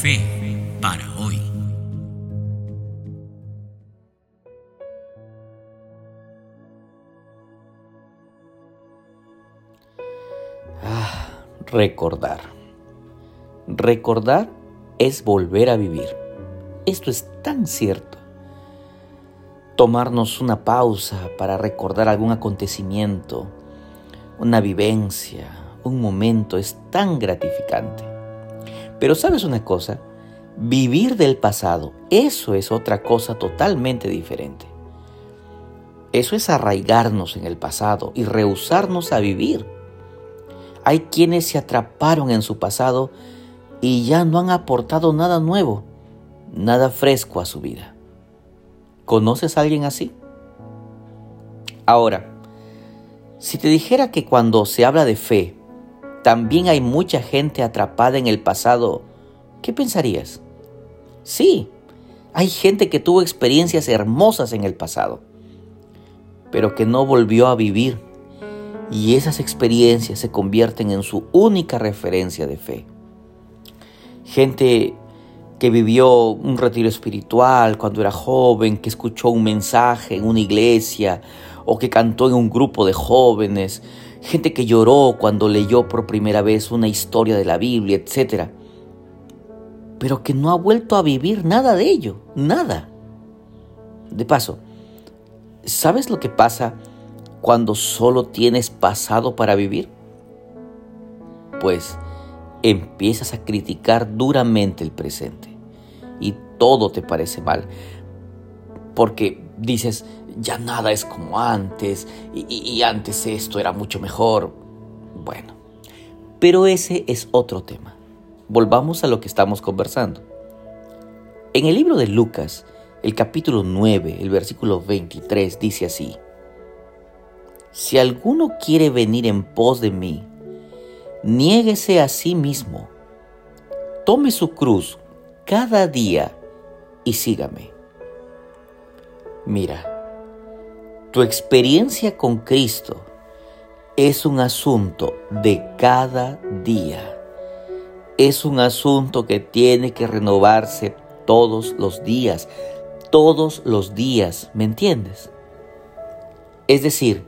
Fe para hoy. Ah, recordar. Recordar es volver a vivir. Esto es tan cierto. Tomarnos una pausa para recordar algún acontecimiento, una vivencia, un momento es tan gratificante. Pero sabes una cosa, vivir del pasado, eso es otra cosa totalmente diferente. Eso es arraigarnos en el pasado y rehusarnos a vivir. Hay quienes se atraparon en su pasado y ya no han aportado nada nuevo, nada fresco a su vida. ¿Conoces a alguien así? Ahora, si te dijera que cuando se habla de fe, también hay mucha gente atrapada en el pasado, ¿qué pensarías? Sí, hay gente que tuvo experiencias hermosas en el pasado, pero que no volvió a vivir y esas experiencias se convierten en su única referencia de fe. Gente que vivió un retiro espiritual cuando era joven, que escuchó un mensaje en una iglesia o que cantó en un grupo de jóvenes, gente que lloró cuando leyó por primera vez una historia de la Biblia, etc. Pero que no ha vuelto a vivir nada de ello, nada. De paso, ¿sabes lo que pasa cuando solo tienes pasado para vivir? Pues empiezas a criticar duramente el presente y todo te parece mal. Porque dices, ya nada es como antes y, antes esto era mucho mejor. Bueno, pero ese es otro tema. Volvamos a lo que estamos conversando. En el libro de Lucas, el capítulo 9, el versículo 23 dice así, Si alguno quiere venir en pos de mí, niéguese a sí mismo, tome su cruz cada día y sígame. Mira, tu experiencia con Cristo es un asunto de cada día. Es un asunto que tiene que renovarse todos los días, todos los días, ¿me entiendes? Es decir,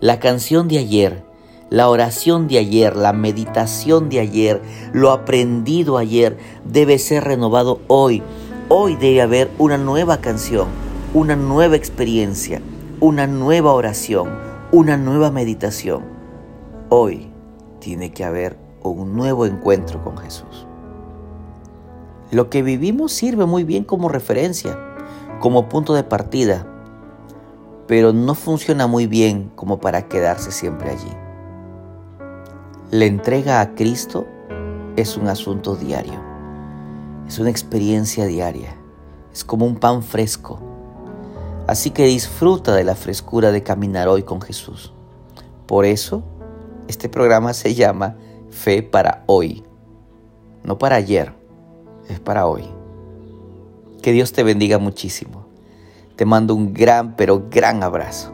la canción de ayer, la oración de ayer, la meditación de ayer, lo aprendido ayer debe ser renovado hoy. Hoy debe haber una nueva canción, una nueva experiencia, una nueva oración, una nueva meditación. Hoy tiene que haber un nuevo encuentro con Jesús. Lo que vivimos sirve muy bien como referencia, como punto de partida, pero no funciona muy bien como para quedarse siempre allí. La entrega a Cristo es un asunto diario, es una experiencia diaria, es como un pan fresco Así que disfruta de la frescura de caminar hoy con Jesús. Por eso, este programa se llama Fe para hoy. No para ayer, es para hoy. Que Dios te bendiga muchísimo. Te mando un gran, pero gran abrazo.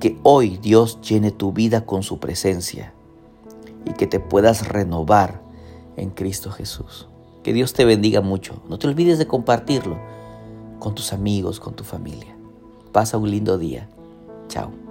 Que hoy Dios llene tu vida con su presencia y que te puedas renovar en Cristo Jesús. Que Dios te bendiga mucho. No te olvides de compartirlo con tus amigos, con tu familia. Pasa un lindo día. Chao.